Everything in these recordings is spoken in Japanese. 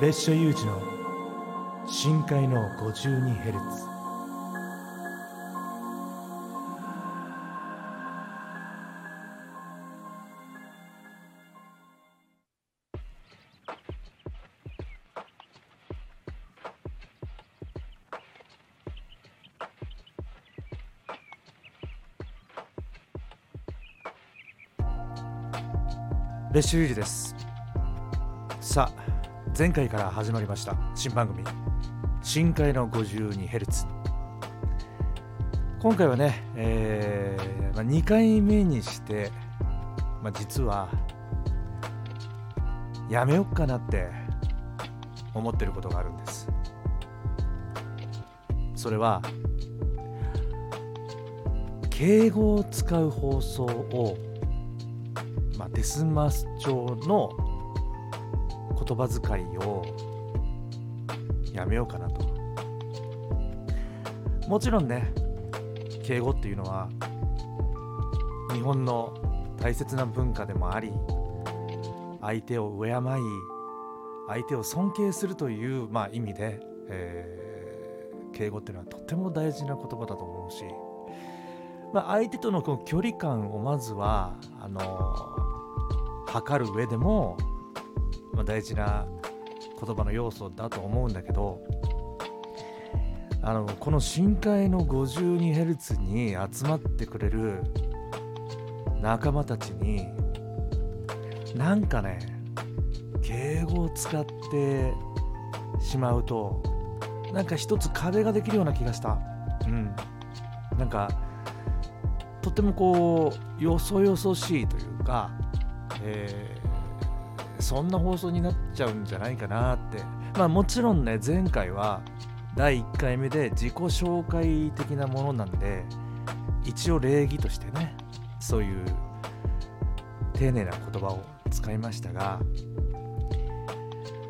別所有事の深海の 52Hz 別所有事です。さあ前回から始まりました新番組深海の 52Hz 今回はね、えーまあ、2回目にして、まあ、実はやめよっかなって思ってることがあるんです。それは敬語を使う放送をまあ、デスマス調の言葉遣いをやめようかなと。もちろんね敬語っていうのは日本の大切な文化でもあり相手を敬い相手を尊敬するという、まあ、意味で、えー、敬語っていうのはとても大事な言葉だと思うし、まあ、相手とのこの距離感をまずはあの測る上でも、まあ、大事な言葉の要素だと思うんだけどあのこの深海の 52Hz に集まってくれる仲間たちになんかね敬語を使ってしまうとなんか一つ壁ができるような気がした。うん。なんかとってもこうよそよそしいというかえー、そんな放送になっちゃうんじゃないかなって。まあもちろんね前回は第1回目で自己紹介的なものなんで一応礼儀としてねそういう丁寧な言葉を使いましたが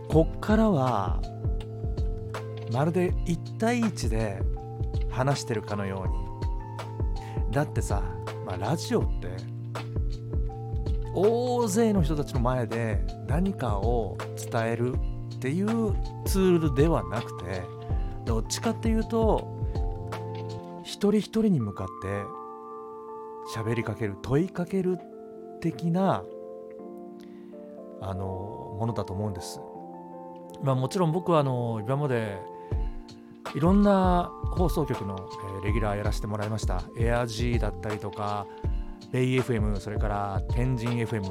こっからはまるで1対1で話してるかのように。だってさ、まあ、ラジオって大勢の人たちの前で何かを伝えるっていうツールではなくてどっちかっていうと一人一人に向かって喋りかける問いかける的なあのものだと思うんです。まあ、もちろん僕はあの今までいろんな放送局の、レギュラーやらせてもらいました。エア G だったりとかベイ FM それから天神 FM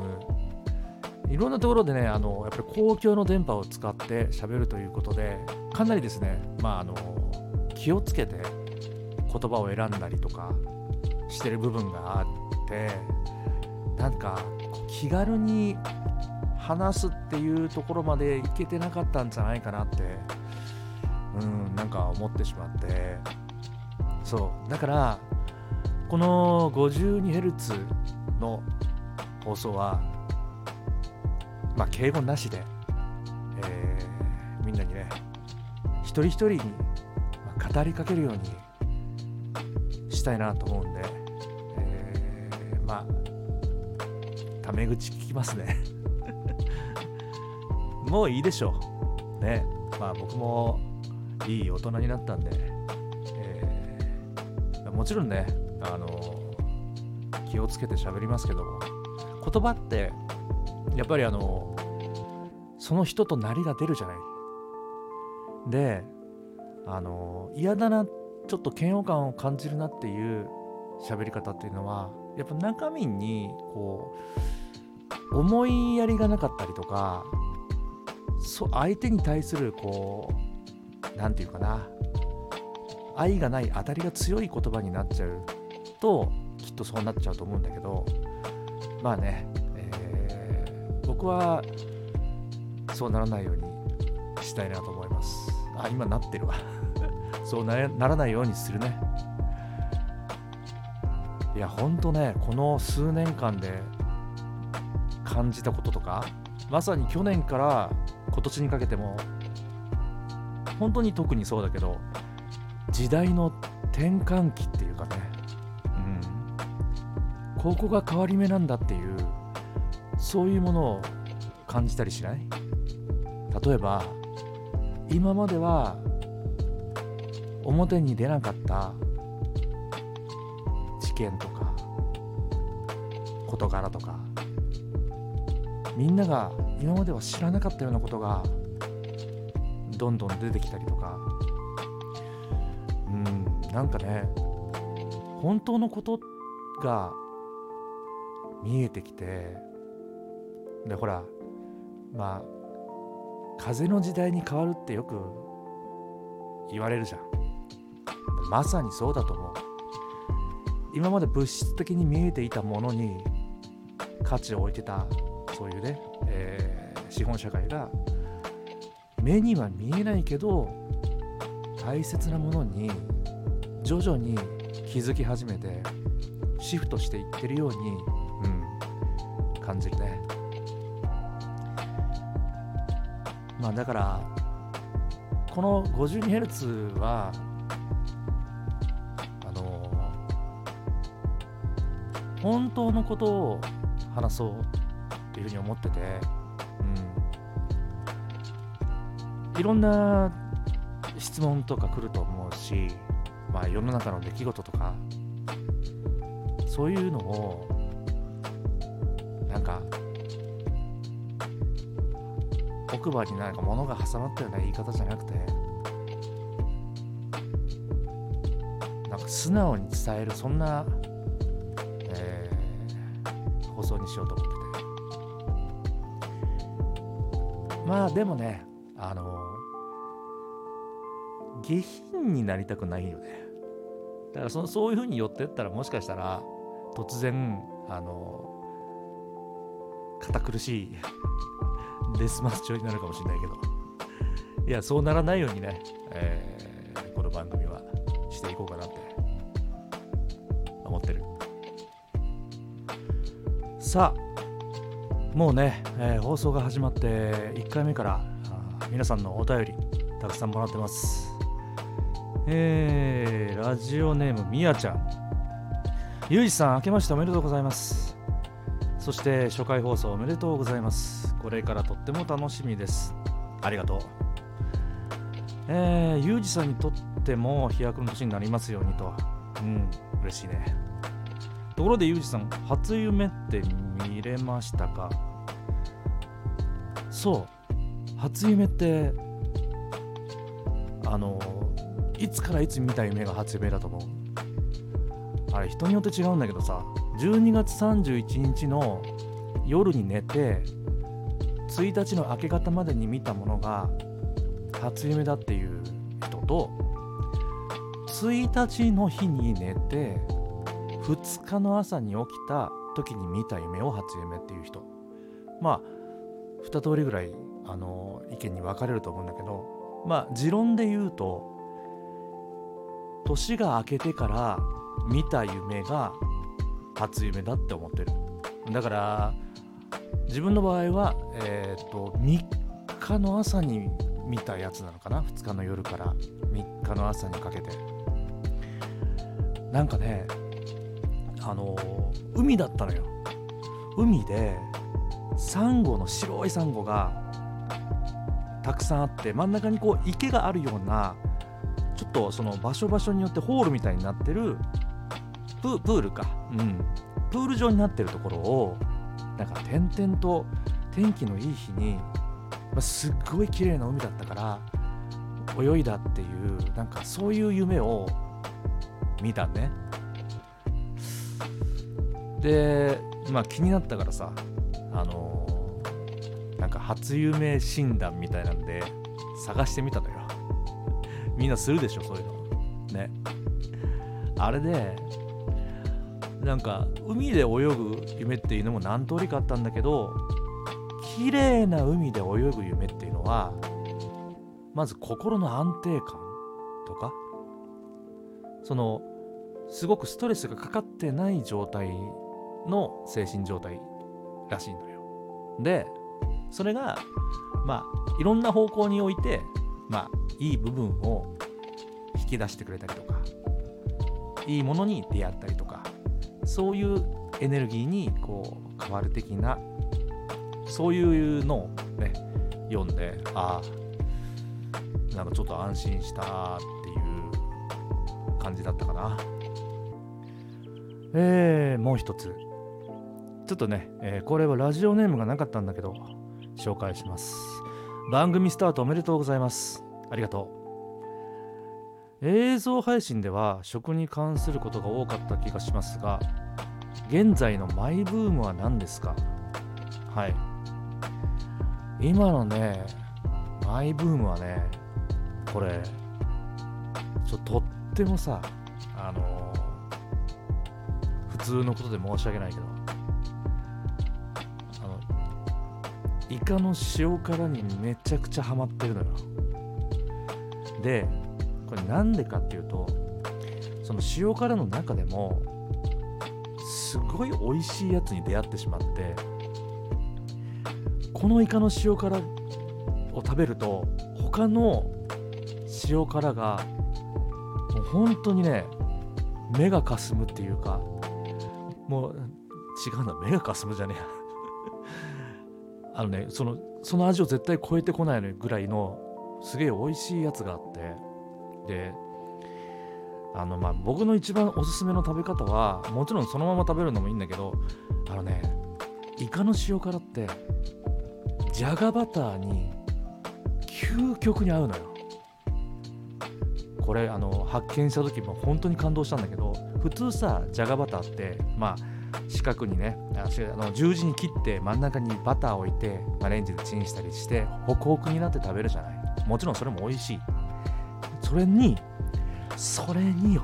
いろんなところでねあのやっぱり公共の電波を使って喋るということでかなりですねまああの気をつけて言葉を選んだりとかしてる部分があってなんか気軽に話すっていうところまでいけてなかったんじゃないかなってうんなんか思ってしまって。そう。だからこの 52Hz の放送は、まあ、敬語なしで、えー、みんなにね、一人一人に語りかけるようにしたいなと思うんで、えー、まあ、タメ口聞きますね もういいでしょう。ね。まあ僕もいい大人になったんで、えー、もちろんね、あの気をつけて喋りますけども言葉ってやっぱりあのその人となりが出るじゃない。であの嫌だなちょっと嫌悪感を感じるなっていう喋り方っていうのはやっぱ中身にこう思いやりがなかったりとかそ相手に対するこう何て言うかな愛がない当たりが強い言葉になっちゃう。ときっとそうなっちゃうと思うんだけどまあね、えー、僕はそうならないようにしたいなと思います。あ今なってるわ。そうならないようにするね。いやほんとねこの数年間で感じたこととかまさに去年から今年にかけても本当に特にそうだけど時代の転換期ってここが変わり目なんだっていうそういうものを感じたりしない？例えば今までは表に出なかった事件とか事柄とかみんなが今までは知らなかったようなことがどんどん出てきたりとかうんなんかね本当のことが見えてきてでほらまあ風の時代に変わるってよく言われるじゃん。まさにそうだと思う。今まで物質的に見えていたものに価値を置いてたそういうね、えー、資本社会が目には見えないけど大切なものに徐々に気づき始めてシフトしていってるように、感じるね。まあだからこの 52Hz はあの本当のことを話そうっていうふうに思ってて、うん、いろんな質問とか来ると思うし、まあ、世の中の出来事とかそういうのをなんか奥歯になんか物が挟まったような言い方じゃなくてなんか素直に伝えるそんな、えー、放送にしようと思ってて。まあでもねあの下品になりたくないよね。だからそそういうふうに寄ってったらもしかしたら突然あの堅苦しいデスマッチョになるかもしれないけど。いやそうならないようにね、えー、この番組はしていこうかなって思ってる。さあもうね、えー、放送が始まって1回目から皆さんのお便りたくさんもらってます。えー、ラジオネームみやちゃん。ゆうじさん明けましておめでとうございます。そして初回放送おめでとうございます。これからとっても楽しみです。ありがとう。えー、ゆうじさんにとっても飛躍の年になりますようにと。うん嬉しいね。ところでゆうじさん初夢って見れましたか？そう。初夢ってあのいつからいつ見た夢が初夢だと思う？あれ人によって違うんだけどさ。12月31日の夜に寝て1日の明け方までに見たものが初夢だっていう人と。1日の日に寝て2日の朝に起きた時に見た夢を初夢っていう人。まあ2通りぐらいあの意見に分かれると思うんだけどまあ持論で言うと年が明けてから見た夢が初夢だって思ってる。だから自分の場合はえ、ー、と3日の朝に見たやつなのかな？2日の夜から3日の朝にかけて。なんかねあの海だったのよ。海でサンゴの白いサンゴがたくさんあって真ん中にこう池があるようなちょっとその場所場所によってホールみたいになってるプールか、うん、プール状になってるところをなんか点々と天気のいい日に、まあ、すっごい綺麗な海だったから泳いだっていうなんかそういう夢を見たね。でまあ気になったからさあのー、なんか初夢診断みたいなんで探してみたのよ。みんなするでしょそういうの。ね。あれでなんか海で泳ぐ夢っていうのも何通りかあったんだけど綺麗な海で泳ぐ夢っていうのはまず心の安定感とかそのすごくストレスがかかってない状態の精神状態らしいのよ。でそれがまあいろんな方向においてまあいい部分を引き出してくれたりとかいいものに出会ったりとかそういうエネルギーにこう変わる的なそういうのをね読んでああなんかちょっと安心したっていう感じだったかな。えー、もう一つ。ちょっとね、えー、これはラジオネームがなかったんだけど紹介します。番組スタートおめでとうございます。ありがとう。映像配信では食に関することが多かった気がしますが現在のマイブームは何ですか？はい。今のねマイブームはねこれちょっとってもさあのー、普通のことで申し訳ないけどあのイカの塩辛にめちゃくちゃハマってるのよ。でこれなんでかっていうとその塩辛の中でもすごい美味しいやつに出会ってしまってこのイカの塩辛を食べると他の塩辛がもう本当にね目がかすむっていうかもう違うな目がかすむじゃねえ あのねそのその味を絶対超えてこないぐらいのすげえ美味しいやつがあってであのまあ僕の一番おすすめの食べ方はもちろんそのまま食べるのもいいんだけどあのねイカの塩辛ってじゃがバターに究極に合うのよ。これあの発見した時も本当に感動したんだけど普通さじゃがバターってまあ四角にねあの十字に切って真ん中にバターを置いて、まあ、レンジでチンしたりしてホクホクになって食べるじゃない。もちろんそれも美味しい。それにそれによ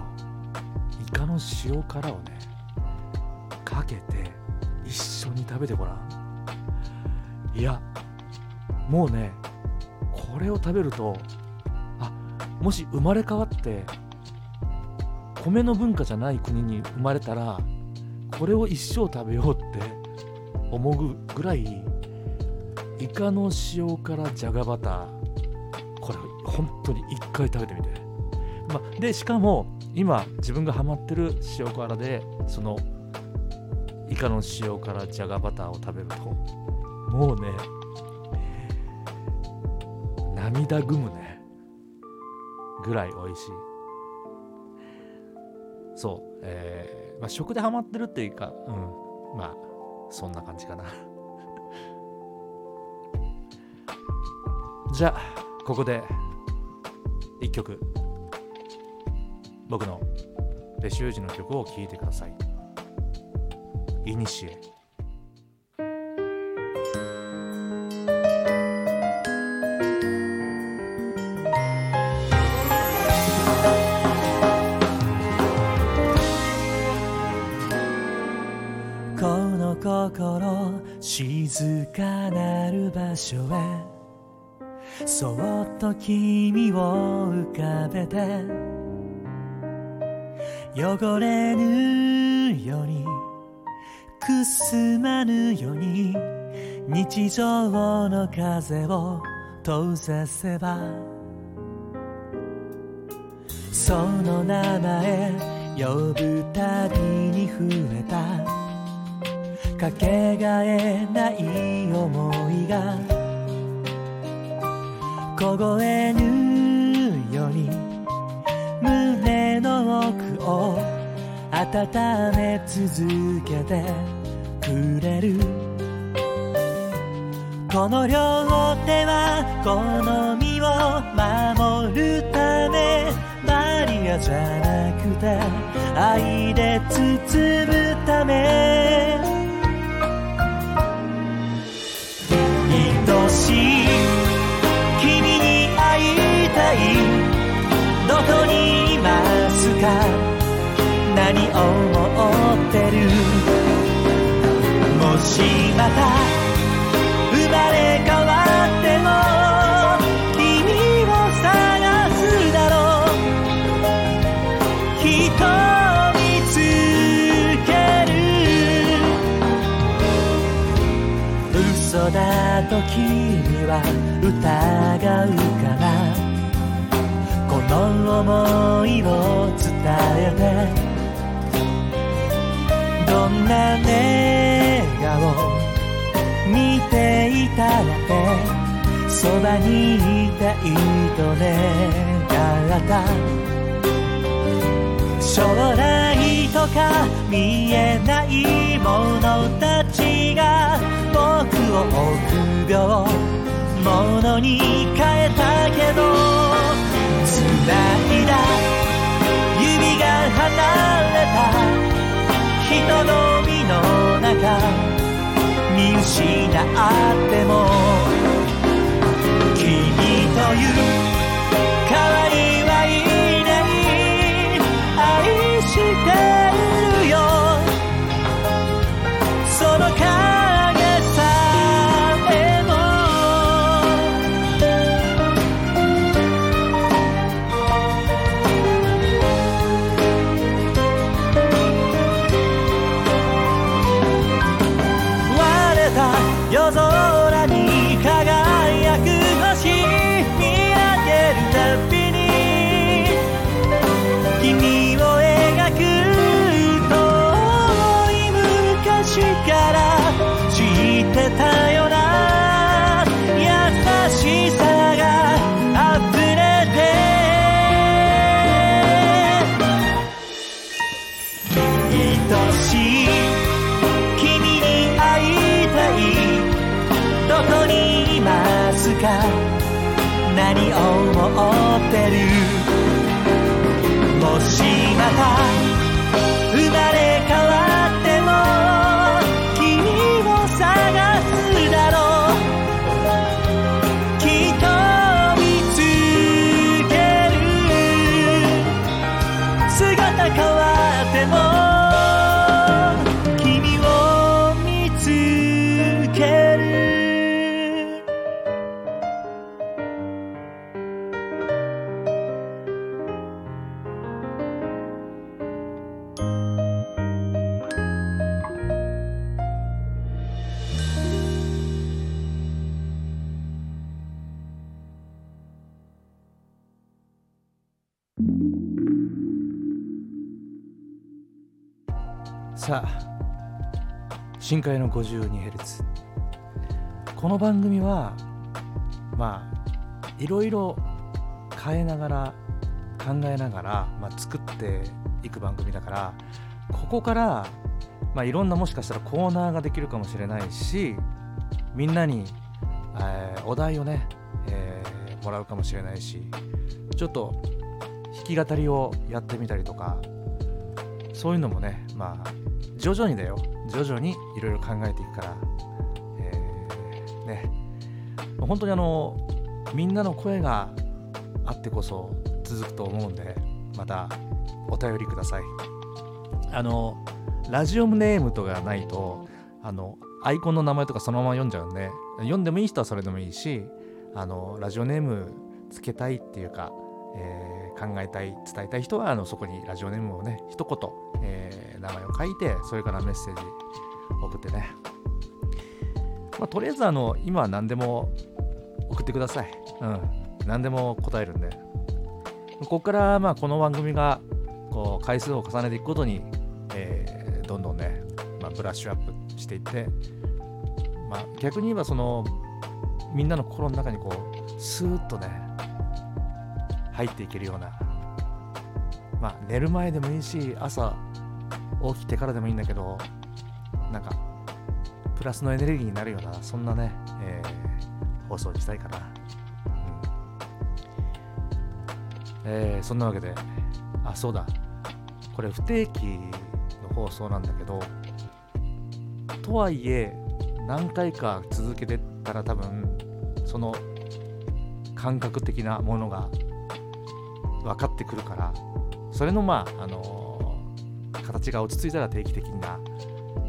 イカの塩辛をねかけて一緒に食べてごらん。いやもうねこれを食べるとあもし生まれ変わって米の文化じゃない国に生まれたらこれを一生食べようって思うぐらいイカの塩辛じゃがバターこれ本当に一回食べ、でしかも今自分がハマってる塩辛でそのイカの塩辛じゃがバターを食べるともうね涙ぐむねぐらい美味しい。そう、えーまあ、食でハマってるっていうかうんまあそんな感じかな。じゃあここで1曲。僕のレシュージの曲を聴いてください。イニシエ。この心静かなる場所へそっと君を浮かべて汚れぬようにくすまぬように日常の風を通させばその名前呼ぶたびに増えたかけがえない思いが凍えぬ温め続けてくれる。この両手はこの身を守るためバリアじゃなくて愛で包むため。愛しい君に会いたいどこにいますか何を思ってるもしまた生まれ変わっても君を探すだろう。きっと見つける嘘だと君は疑うからこの想いを伝えて。な笑顔見ていたらってそばにいたいと願った。将来とか見えないものたちが僕を臆病者に変えたけど繋いだ指が離れた。人混みの中見失っても君という可愛いはいない。愛してさあ深海の 52Hz この番組はまあいろいろ変えながら考えながら、まあ、作っていく番組だからここから、まあ、いろんなもしかしたらコーナーができるかもしれないしみんなに、えーお題をね、えーもらうかもしれないしちょっと弾き語りをやってみたりとかそういうのもねまあ徐々にだよ。徐々にいろいろ考えていくから、えーね。本当にあのみんなの声があってこそ続くと思うんでまたお便りください。あのラジオネームとかないとあのアイコンの名前とかそのまま読んじゃうんで読んでもいい人はそれでもいいしあのラジオネームつけたいっていうか、えー考えたい伝えたい人はあのそこにラジオネームをね一言、えー名前を書いてそれからメッセージ送ってね。まあとりあえずあの今は何でも送ってください。うん。何でも答えるんで。ここからまあこの番組がこう回数を重ねていくことに、えーどんどんね、まあ、ブラッシュアップしていって、まあ、逆に言えばそのみんなの心の中にこうスーッとね入っていけるような。まあ寝る前でもいいし朝起きてからでもいいんだけどなんかプラスのエネルギーになるようなそんなね、えー放送したいかな、うん。えーそんなわけであそうだ。これ不定期の放送なんだけどとはいえ何回か続けてたら多分その感覚的なものが分かってくるからそれのまああのー形が落ち着いたら定期的な、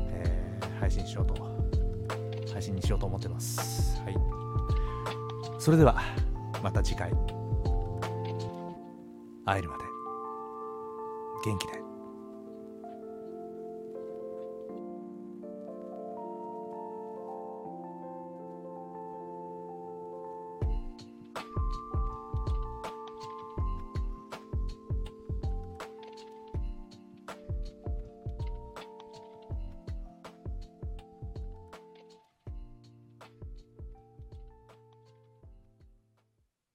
えー配信しようと配信にしようと思ってます。はい。それではまた次回。会えるまで。元気で。